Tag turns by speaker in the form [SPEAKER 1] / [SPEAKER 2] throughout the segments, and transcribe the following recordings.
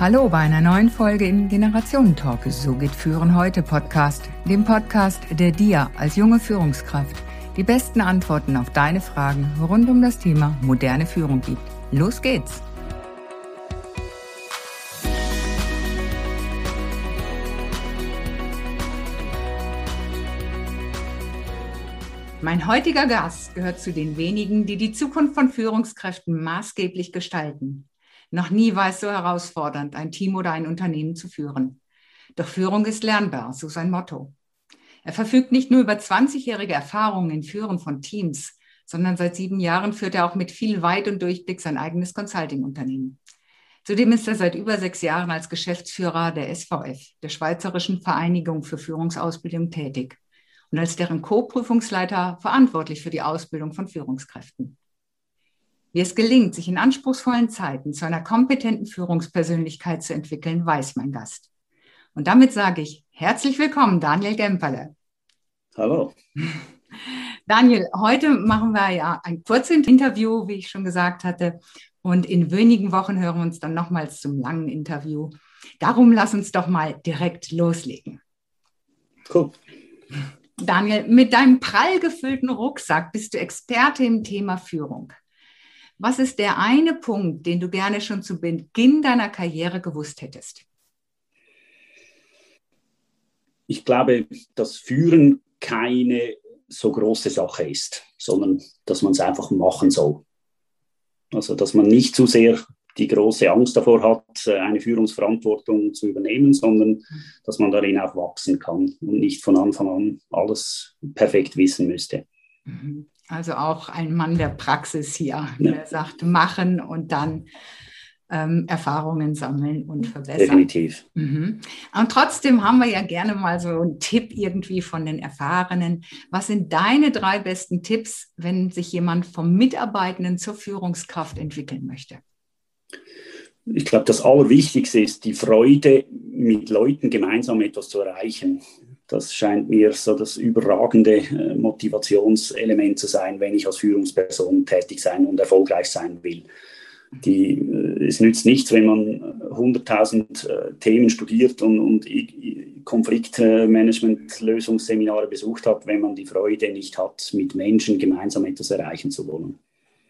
[SPEAKER 1] Hallo bei einer neuen Folge im Generationentalk. So geht Führen heute Podcast, dem Podcast, der dir als junge Führungskraft die besten Antworten auf deine Fragen rund um das Thema moderne Führung gibt. Los geht's! Mein heutiger Gast gehört zu den wenigen, die die Zukunft von Führungskräften maßgeblich gestalten. Noch nie war es so herausfordernd, ein Team oder ein Unternehmen zu führen. Doch Führung ist lernbar, so sein Motto. Er verfügt nicht nur über 20-jährige Erfahrungen in Führen von Teams, sondern seit sieben Jahren führt er auch mit viel Weit und Durchblick sein eigenes Consulting-Unternehmen. Zudem ist er seit über sechs Jahren als Geschäftsführer der SVF, der Schweizerischen Vereinigung für Führungsausbildung, tätig und als deren Co-Prüfungsleiter verantwortlich für die Ausbildung von Führungskräften. Wie es gelingt, sich in anspruchsvollen Zeiten zu einer kompetenten Führungspersönlichkeit zu entwickeln, weiß mein Gast. Und damit sage ich herzlich willkommen, Daniel Gemperle.
[SPEAKER 2] Hallo.
[SPEAKER 1] Daniel, heute machen wir ja ein kurzes Interview, wie ich schon gesagt hatte. Und in wenigen Wochen hören wir uns dann nochmals zum langen Interview. Darum lass uns doch mal direkt loslegen.
[SPEAKER 2] Cool.
[SPEAKER 1] Daniel, mit deinem prall gefüllten Rucksack bist du Experte im Thema Führung. Was ist der eine Punkt, den du gerne schon zu Beginn deiner Karriere gewusst hättest?
[SPEAKER 2] Ich glaube, dass Führen keine so große Sache ist, sondern dass man es einfach machen soll. Also, dass man nicht zu sehr die große Angst davor hat, eine Führungsverantwortung zu übernehmen, sondern dass man darin auch wachsen kann und nicht von Anfang an alles perfekt wissen müsste.
[SPEAKER 1] Mhm. Also auch ein Mann der Praxis hier, ja. der sagt, machen und dann ähm, Erfahrungen sammeln und verbessern.
[SPEAKER 2] Definitiv.
[SPEAKER 1] Mhm. Und trotzdem haben wir ja gerne mal so einen Tipp irgendwie von den Erfahrenen. Was sind deine drei besten Tipps, wenn sich jemand vom Mitarbeitenden zur Führungskraft entwickeln möchte?
[SPEAKER 2] Ich glaube, das Allerwichtigste ist die Freude, mit Leuten gemeinsam etwas zu erreichen. Das scheint mir so das überragende äh, Motivationselement zu sein, wenn ich als Führungsperson tätig sein und erfolgreich sein will. Die, äh, es nützt nichts, wenn man 100.000 äh, Themen studiert und, und Konfliktmanagement-Lösungsseminare besucht hat, wenn man die Freude nicht hat, mit Menschen gemeinsam etwas erreichen zu wollen.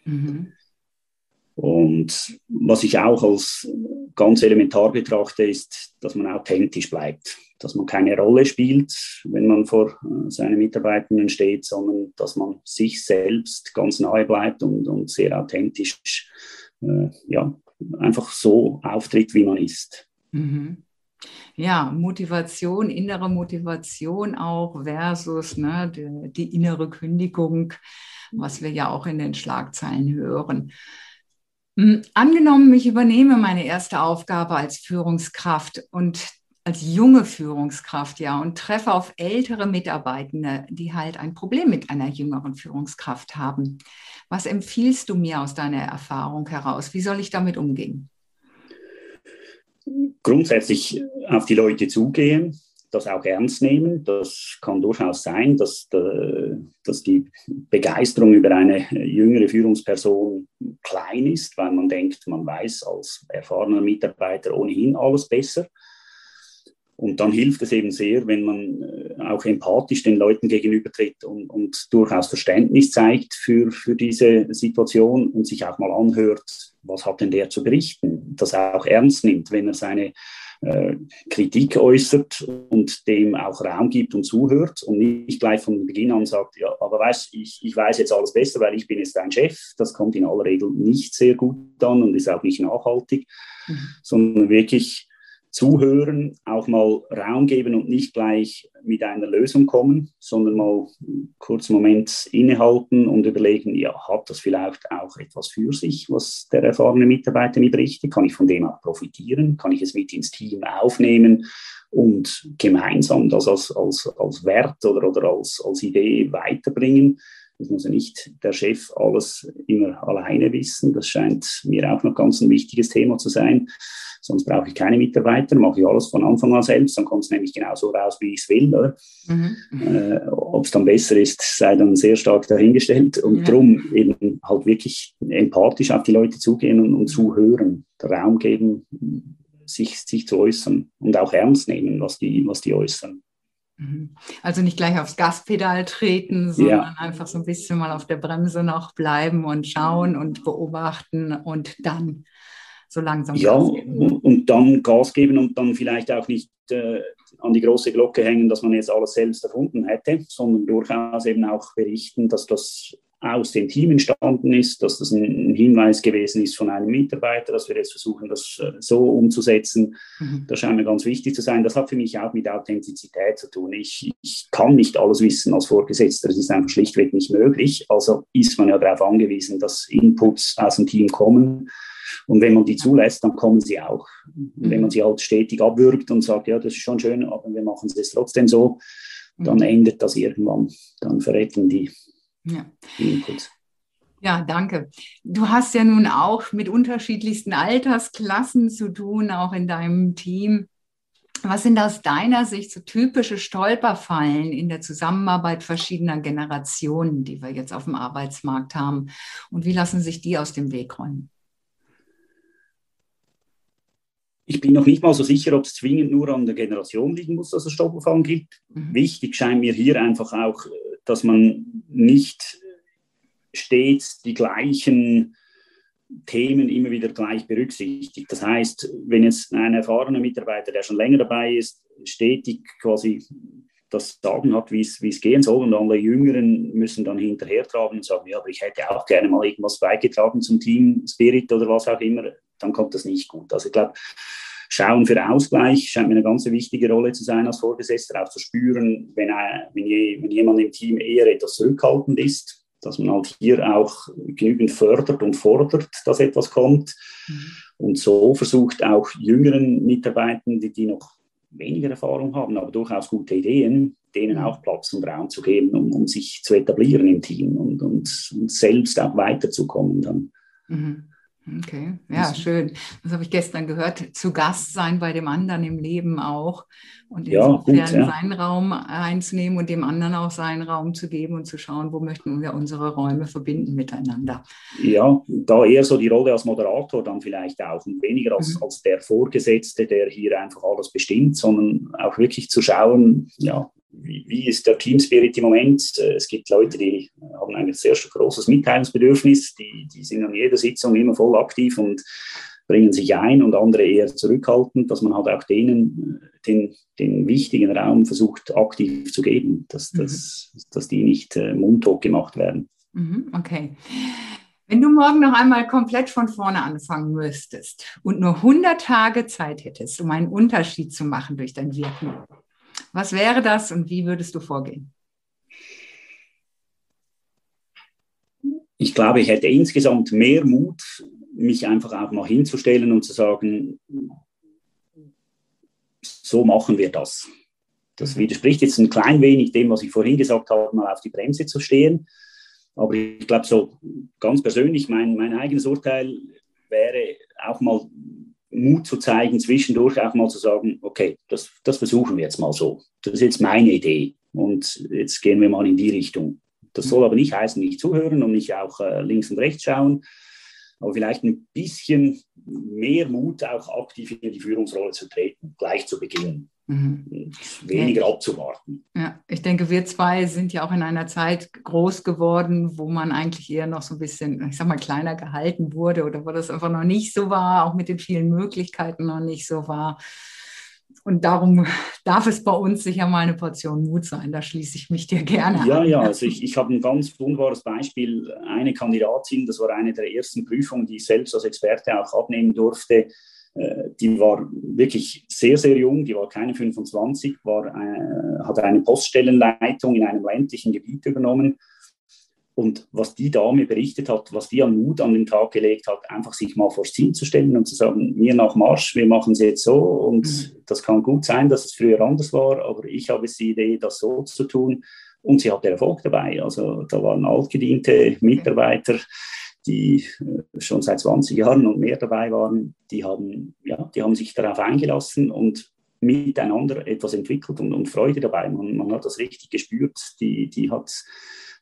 [SPEAKER 2] Mhm. Und was ich auch als ganz elementar betrachte, ist, dass man authentisch bleibt dass man keine Rolle spielt, wenn man vor äh, seinen Mitarbeitenden steht, sondern dass man sich selbst ganz nahe bleibt und, und sehr authentisch, äh, ja, einfach so auftritt, wie man ist.
[SPEAKER 1] Mhm. Ja, Motivation, innere Motivation auch versus ne, die, die innere Kündigung, was wir ja auch in den Schlagzeilen hören. Hm, angenommen, ich übernehme meine erste Aufgabe als Führungskraft und als junge Führungskraft, ja, und treffe auf ältere Mitarbeitende, die halt ein Problem mit einer jüngeren Führungskraft haben. Was empfiehlst du mir aus deiner Erfahrung heraus? Wie soll ich damit umgehen?
[SPEAKER 2] Grundsätzlich auf die Leute zugehen, das auch ernst nehmen. Das kann durchaus sein, dass, äh, dass die Begeisterung über eine jüngere Führungsperson klein ist, weil man denkt, man weiß als erfahrener Mitarbeiter ohnehin alles besser. Und dann hilft es eben sehr, wenn man äh, auch empathisch den Leuten gegenübertritt und, und durchaus Verständnis zeigt für, für diese Situation und sich auch mal anhört, was hat denn der zu berichten, das auch ernst nimmt, wenn er seine äh, Kritik äußert und dem auch Raum gibt und zuhört und nicht gleich von Beginn an sagt, ja, aber weißt, ich, ich weiß jetzt alles besser, weil ich bin jetzt dein Chef. Das kommt in aller Regel nicht sehr gut an und ist auch nicht nachhaltig, mhm. sondern wirklich zuhören, auch mal Raum geben und nicht gleich mit einer Lösung kommen, sondern mal kurz einen Moment innehalten und überlegen, ja, hat das vielleicht auch etwas für sich, was der erfahrene Mitarbeiter mir berichtet? Kann ich von dem auch profitieren? Kann ich es mit ins Team aufnehmen und gemeinsam das als, als, als Wert oder, oder als, als Idee weiterbringen? Das muss ja nicht der Chef alles immer alleine wissen. Das scheint mir auch noch ganz ein wichtiges Thema zu sein. Sonst brauche ich keine Mitarbeiter, mache ich alles von Anfang an selbst, dann kommt es nämlich genauso raus, wie ich es will. Mhm. Äh, Ob es dann besser ist, sei dann sehr stark dahingestellt. Und ja. darum eben halt wirklich empathisch auf die Leute zugehen und, und zuhören, Raum geben, sich, sich zu äußern und auch ernst nehmen, was die, was die äußern.
[SPEAKER 1] Mhm. Also nicht gleich aufs Gaspedal treten, sondern ja. einfach so ein bisschen mal auf der Bremse noch bleiben und schauen und beobachten und dann so langsam.
[SPEAKER 2] Ja, und dann Gas geben und dann vielleicht auch nicht äh, an die große Glocke hängen, dass man jetzt alles selbst erfunden hätte, sondern durchaus eben auch berichten, dass das aus dem Team entstanden ist, dass das ein Hinweis gewesen ist von einem Mitarbeiter, dass wir jetzt versuchen, das äh, so umzusetzen. Mhm. Das scheint mir ganz wichtig zu sein. Das hat für mich auch mit Authentizität zu tun. Ich, ich kann nicht alles wissen als Vorgesetzter. Das ist einfach schlichtweg nicht möglich. Also ist man ja darauf angewiesen, dass Inputs aus dem Team kommen. Und wenn man die zulässt, dann kommen sie auch. Mhm. Wenn man sie halt stetig abwürgt und sagt, ja, das ist schon schön, aber wir machen es jetzt trotzdem so, dann mhm. endet das irgendwann. Dann verrecken die, ja. die Inputs.
[SPEAKER 1] Ja, danke. Du hast ja nun auch mit unterschiedlichsten Altersklassen zu tun, auch in deinem Team. Was sind aus deiner Sicht so typische Stolperfallen in der Zusammenarbeit verschiedener Generationen, die wir jetzt auf dem Arbeitsmarkt haben? Und wie lassen sich die aus dem Weg räumen?
[SPEAKER 2] Ich bin noch nicht mal so sicher, ob es zwingend nur an der Generation liegen muss, dass es Stolperfallen gibt. Mhm. Wichtig scheint mir hier einfach auch, dass man nicht stets die gleichen Themen immer wieder gleich berücksichtigt. Das heißt, wenn jetzt ein erfahrener Mitarbeiter, der schon länger dabei ist, stetig quasi das Sagen hat, wie es gehen soll und alle Jüngeren müssen dann hinterher tragen und sagen, ja, aber ich hätte auch gerne mal irgendwas beigetragen zum Team Spirit oder was auch immer, dann kommt das nicht gut. Also ich glaube, Schauen für Ausgleich scheint mir eine ganz wichtige Rolle zu sein als Vorgesetzter, auch zu spüren, wenn, wenn, wenn jemand im Team eher etwas zurückhaltend ist, dass man halt hier auch genügend fördert und fordert, dass etwas kommt. Mhm. Und so versucht auch jüngeren Mitarbeitern, die, die noch weniger Erfahrung haben, aber durchaus gute Ideen, denen mhm. auch Platz und Raum zu geben, um, um sich zu etablieren im Team und, und, und selbst auch weiterzukommen dann. Mhm.
[SPEAKER 1] Okay, ja, schön. Das habe ich gestern gehört. Zu Gast sein bei dem anderen im Leben auch und insofern ja, gut, ja. seinen Raum einzunehmen und dem anderen auch seinen Raum zu geben und zu schauen, wo möchten wir unsere Räume verbinden miteinander.
[SPEAKER 2] Ja, da eher so die Rolle als Moderator dann vielleicht auch und weniger als, mhm. als der Vorgesetzte, der hier einfach alles bestimmt, sondern auch wirklich zu schauen, ja, wie, wie, ist der Team Spirit im Moment? Äh, es gibt Leute, die haben ein sehr großes Mitteilungsbedürfnis, die, die sind an jeder Sitzung immer voll aktiv und bringen sich ein und andere eher zurückhaltend, dass man halt auch denen äh, den, den wichtigen Raum versucht aktiv zu geben, dass, mhm. dass, dass die nicht äh, mundtot gemacht werden.
[SPEAKER 1] Mhm, okay. Wenn du morgen noch einmal komplett von vorne anfangen müsstest und nur 100 Tage Zeit hättest, um einen Unterschied zu machen durch dein Wirken, was wäre das und wie würdest du vorgehen?
[SPEAKER 2] Ich glaube, ich hätte insgesamt mehr Mut, mich einfach auch mal hinzustellen und zu sagen, so machen wir das. Das widerspricht jetzt ein klein wenig dem, was ich vorhin gesagt habe, mal auf die Bremse zu stehen. Aber ich glaube, so ganz persönlich, mein, mein eigenes Urteil wäre auch mal Mut zu zeigen, zwischendurch auch mal zu sagen, okay, das, das versuchen wir jetzt mal so. Das ist jetzt meine Idee und jetzt gehen wir mal in die Richtung. Das soll aber nicht heißen, nicht zuhören und nicht auch äh, links und rechts schauen, aber vielleicht ein bisschen mehr Mut, auch aktiv in die Führungsrolle zu treten, gleich zu Beginn. Mhm. Weniger ja. abzuwarten.
[SPEAKER 1] Ja, ich denke, wir zwei sind ja auch in einer Zeit groß geworden, wo man eigentlich eher noch so ein bisschen, ich sag mal, kleiner gehalten wurde oder wo das einfach noch nicht so war, auch mit den vielen Möglichkeiten noch nicht so war. Und darum darf es bei uns sicher mal eine Portion Mut sein. Da schließe ich mich dir gerne
[SPEAKER 2] ja, an. Ja, ja, also ich, ich habe ein ganz wunderbares Beispiel. Eine Kandidatin, das war eine der ersten Prüfungen, die ich selbst als Experte auch abnehmen durfte die war wirklich sehr, sehr jung, die war keine 25, war, äh, hatte eine Poststellenleitung in einem ländlichen Gebiet übernommen. Und was die Dame berichtet hat, was die an Mut an den Tag gelegt hat, einfach sich mal vors Ziel zu stellen und zu sagen, mir nach Marsch, wir machen es jetzt so und mhm. das kann gut sein, dass es früher anders war, aber ich habe die Idee, das so zu tun und sie hatte Erfolg dabei. Also da waren altgediente Mitarbeiter, die äh, schon seit 20 Jahren und mehr dabei waren, die haben, ja, die haben sich darauf eingelassen und miteinander etwas entwickelt und, und Freude dabei. Man, man, hat das richtig gespürt. Die, die hat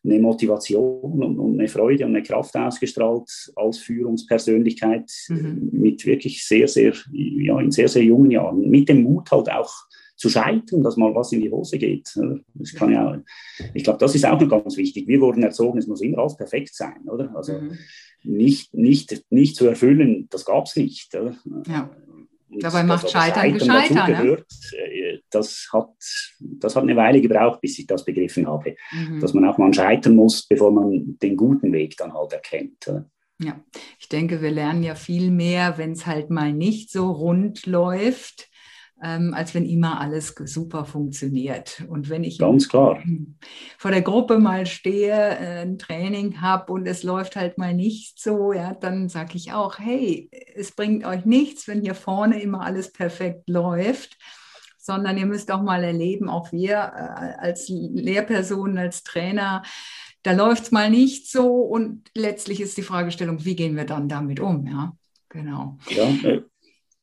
[SPEAKER 2] eine Motivation und, eine Freude und eine Kraft ausgestrahlt als Führungspersönlichkeit mhm. mit wirklich sehr, sehr, ja, in sehr, sehr jungen Jahren. Mit dem Mut halt auch zu scheitern, dass mal was in die Hose geht. Das kann ja, ich glaube, das ist auch noch ganz wichtig. Wir wurden erzogen, es muss immer alles perfekt sein, oder? Also mhm. nicht, nicht, nicht zu erfüllen, das gab es nicht.
[SPEAKER 1] Ja. Dabei macht Scheitern gescheitert. Ne?
[SPEAKER 2] Äh, das, hat, das hat eine Weile gebraucht, bis ich das begriffen habe, mhm. dass man auch mal scheitern muss, bevor man den guten Weg dann halt erkennt.
[SPEAKER 1] Ja, ich denke, wir lernen ja viel mehr, wenn es halt mal nicht so rund läuft ähm, als wenn immer alles super funktioniert. Und wenn ich
[SPEAKER 2] Ganz klar.
[SPEAKER 1] vor der Gruppe mal stehe, äh, ein Training habe und es läuft halt mal nicht so, ja, dann sage ich auch, hey, es bringt euch nichts, wenn hier vorne immer alles perfekt läuft sondern ihr müsst auch mal erleben, auch wir äh, als Lehrpersonen, als Trainer, da läuft es mal nicht so und letztlich ist die Fragestellung, wie gehen wir dann damit um? Ja, genau. Ja, äh,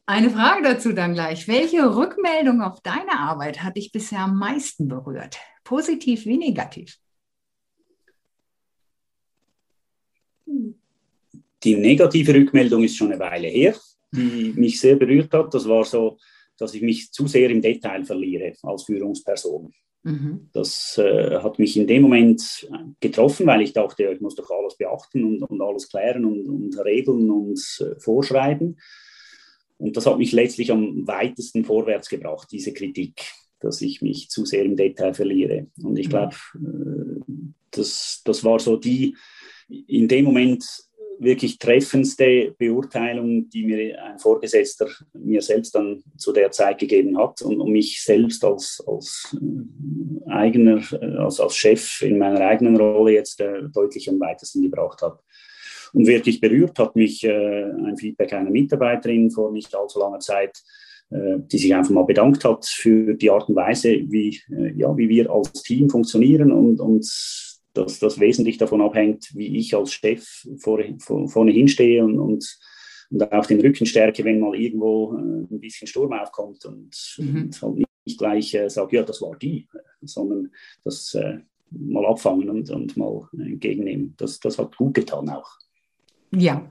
[SPEAKER 1] eine Frage dazu dann gleich. Welche Rückmeldung auf deine Arbeit hat dich bisher am meisten berührt? Positiv wie negativ?
[SPEAKER 2] Die negative Rückmeldung ist schon eine Weile her, die mich sehr berührt hat. Das war so, dass ich mich zu sehr im Detail verliere als Führungsperson. Mhm. Das äh, hat mich in dem Moment getroffen, weil ich dachte, ich muss doch alles beachten und, und alles klären und, und regeln und äh, vorschreiben. Und das hat mich letztlich am weitesten vorwärts gebracht, diese Kritik, dass ich mich zu sehr im Detail verliere. Und ich mhm. glaube, äh, das, das war so die in dem Moment wirklich treffendste Beurteilung, die mir ein Vorgesetzter mir selbst dann zu der Zeit gegeben hat und, und mich selbst als, als äh, eigener, äh, als, als Chef in meiner eigenen Rolle jetzt äh, deutlich am weitesten gebracht hat. Und wirklich berührt hat mich äh, ein Feedback einer Mitarbeiterin vor nicht allzu langer Zeit, äh, die sich einfach mal bedankt hat für die Art und Weise, wie, äh, ja, wie wir als Team funktionieren und, und dass das wesentlich davon abhängt, wie ich als Chef vor, vor, vorne hinstehe und, und, und auch den Rücken stärke, wenn mal irgendwo äh, ein bisschen Sturm aufkommt und, mhm. und halt nicht gleich äh, sage, ja, das war die, sondern das äh, mal abfangen und, und mal entgegennehmen. Das, das hat gut getan auch.
[SPEAKER 1] Ja,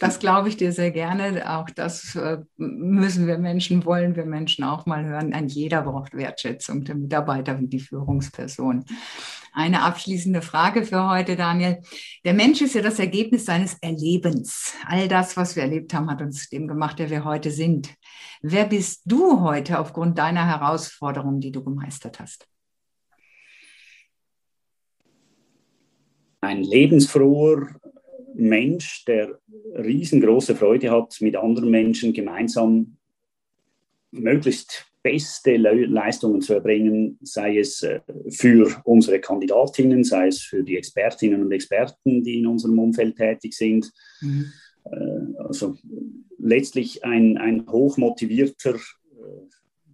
[SPEAKER 1] das glaube ich dir sehr gerne. Auch das äh, müssen wir Menschen, wollen wir Menschen auch mal hören. Ein jeder braucht Wertschätzung, der Mitarbeiter wie die Führungsperson. Eine abschließende Frage für heute, Daniel. Der Mensch ist ja das Ergebnis seines Erlebens. All das, was wir erlebt haben, hat uns dem gemacht, der wir heute sind. Wer bist du heute aufgrund deiner Herausforderungen, die du gemeistert hast?
[SPEAKER 2] Ein lebensfroher, Mensch, der riesengroße Freude hat, mit anderen Menschen gemeinsam möglichst beste Le Leistungen zu erbringen, sei es äh, für unsere Kandidatinnen, sei es für die Expertinnen und Experten, die in unserem Umfeld tätig sind. Mhm. Äh, also letztlich ein, ein hochmotivierter, äh,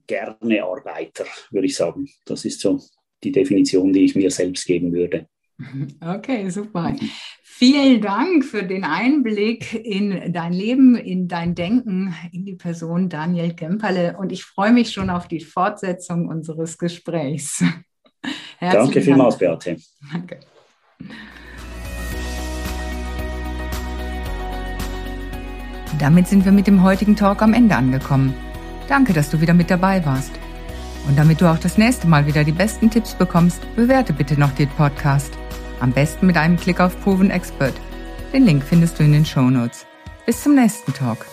[SPEAKER 2] gerne Arbeiter, würde ich sagen. Das ist so die Definition, die ich mir selbst geben würde.
[SPEAKER 1] Okay, super. Vielen Dank für den Einblick in dein Leben, in dein Denken, in die Person Daniel Kemperle. Und ich freue mich schon auf die Fortsetzung unseres Gesprächs.
[SPEAKER 2] Danke vielmals, Beate. Danke.
[SPEAKER 1] Damit sind wir mit dem heutigen Talk am Ende angekommen. Danke, dass du wieder mit dabei warst. Und damit du auch das nächste Mal wieder die besten Tipps bekommst, bewerte bitte noch den Podcast. Am besten mit einem Klick auf Proven Expert. Den Link findest du in den Show Notes. Bis zum nächsten Talk.